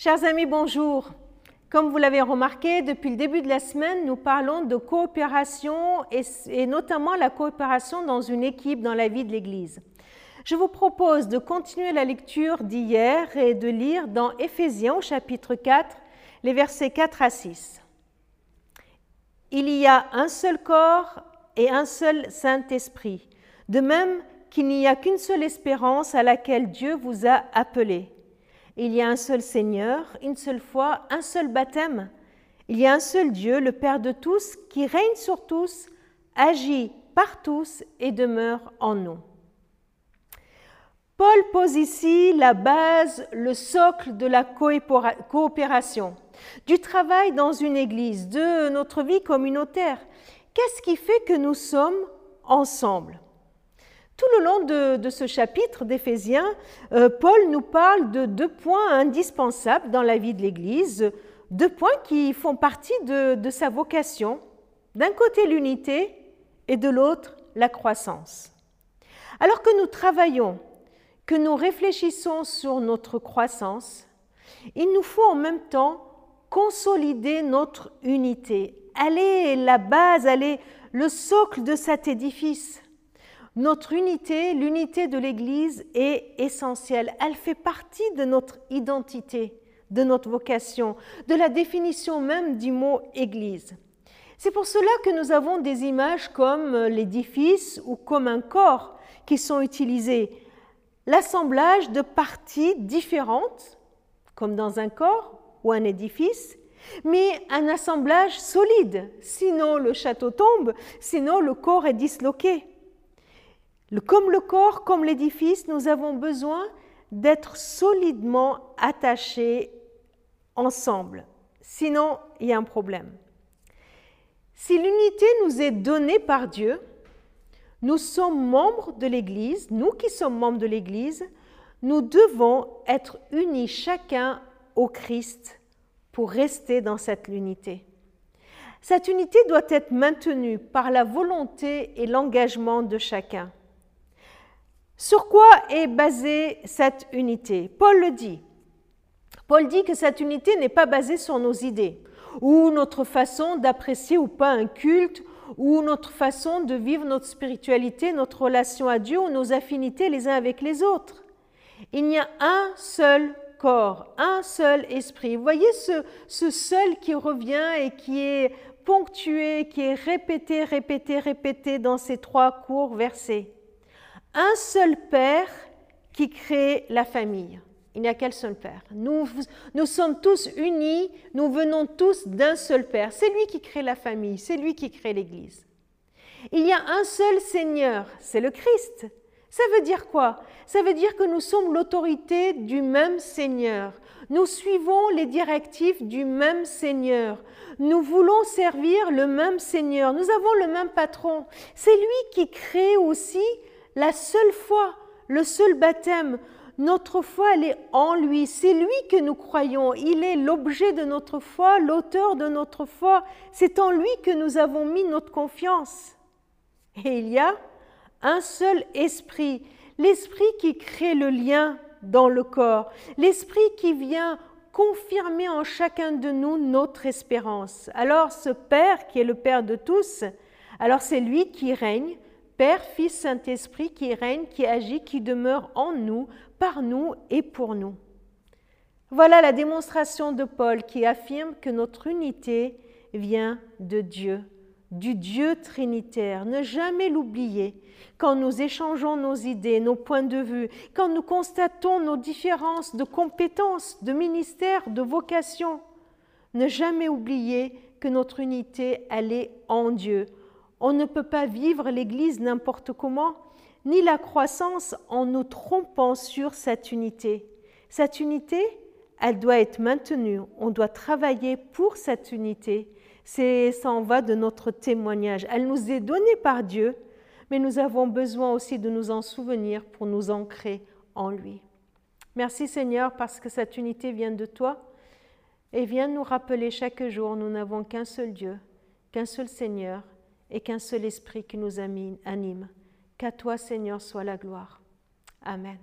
Chers amis, bonjour. Comme vous l'avez remarqué, depuis le début de la semaine, nous parlons de coopération et, notamment la coopération dans une équipe dans la vie de l'Église. Je vous propose de continuer la lecture d'hier et de lire dans Éphésiens chapitre 4 les versets 4 à 6. Il y a un seul corps et un seul Saint-Esprit, de même qu'il n'y a qu'une seule espérance à laquelle Dieu vous a appelé. Il y a un seul Seigneur, une seule foi, un seul baptême. Il y a un seul Dieu, le Père de tous, qui règne sur tous, agit par tous et demeure en nous. Paul pose ici la base, le socle de la coopération, du travail dans une église, de notre vie communautaire. Qu'est-ce qui fait que nous sommes ensemble? Tout le long de, ce chapitre d'Éphésiens, euh, Paul nous parle de deux points indispensables dans la vie de l'Église, deux points qui font partie de, de sa vocation. D'un côté l'unité et de l'autre la croissance. Alors que nous travaillons, que nous réfléchissons sur notre croissance, il nous faut en même temps consolider notre unité. aller la base, aller le socle de cet édifice. Notre unité, l'unité de l'Église est essentielle. Elle fait partie de notre identité, de notre vocation, de la définition même du mot Église. C'est pour cela que nous avons des images comme l'édifice ou comme un corps qui sont utilisées. L'assemblage de parties différentes, comme dans un corps ou un édifice, mais un assemblage solide. Sinon, le château tombe, sinon, le corps est disloqué. Comme le corps, comme l'édifice, nous avons besoin d'être solidement attachés ensemble. Sinon, il y a un problème. Si l'unité nous est donnée par Dieu, nous sommes membres de l'Église, nous qui sommes membres de l'Église, nous devons être unis chacun au Christ pour rester dans cette unité. Cette unité doit être maintenue par la volonté et l'engagement de chacun. Sur quoi est basée cette unité? Paul le dit. Paul dit que cette unité n'est pas basée sur nos idées, ou notre façon d'apprécier ou pas un culte, ou notre façon de vivre notre spiritualité, notre relation à Dieu, ou nos affinités les uns avec les autres. Il n'y a un seul corps, un seul esprit. Vous voyez ce, ce seul qui revient et qui est ponctué, qui est répété, répété, répété dans ces trois courts versets un seul Père qui crée la famille. Il n'y a qu'un seul Père. Nous, nous sommes tous unis, nous venons tous d'un seul Père. C'est lui qui crée la famille, c'est lui qui crée l'Église. Il y a un seul Seigneur, c'est le Christ. Ça veut dire quoi? Ça veut dire que nous sommes l'autorité du même Seigneur. Nous suivons les directives du même Seigneur. Nous voulons servir le même Seigneur. Nous avons le même patron. C'est lui qui crée aussi la seule foi, le seul baptême, notre foi, elle est en lui. C'est lui que nous croyons. Il est l'objet de notre foi, l'auteur de notre foi. C'est en lui que nous avons mis notre confiance. Et il y a un seul esprit, l'esprit qui crée le lien dans le corps, l'esprit qui vient confirmer en chacun de nous notre espérance. Alors ce Père qui est le Père de tous, alors c'est lui qui règne Père, Fils, Saint-Esprit qui règne, qui agit, qui demeure en nous, par nous et pour nous. Voilà la démonstration de Paul qui affirme que notre unité vient de Dieu, du Dieu trinitaire. Ne jamais l'oublier quand nous échangeons nos idées, nos points de vue, quand nous constatons nos différences de compétences, de ministère, de vocation. Ne jamais oublier que notre unité, elle est en Dieu, on ne peut pas vivre l'Église n'importe comment, ni la croissance en nous trompant sur cette unité. Cette unité, elle doit être maintenue. On doit travailler pour cette unité. Ça en va de notre témoignage. Elle nous est donnée par Dieu, mais nous avons besoin aussi de nous en souvenir pour nous ancrer en lui. Merci Seigneur parce que cette unité vient de toi et vient nous rappeler chaque jour, nous n'avons qu'un seul Dieu, qu'un seul Seigneur et qu'un seul esprit qui nous anime. Qu'à toi, Seigneur, soit la gloire. Amen.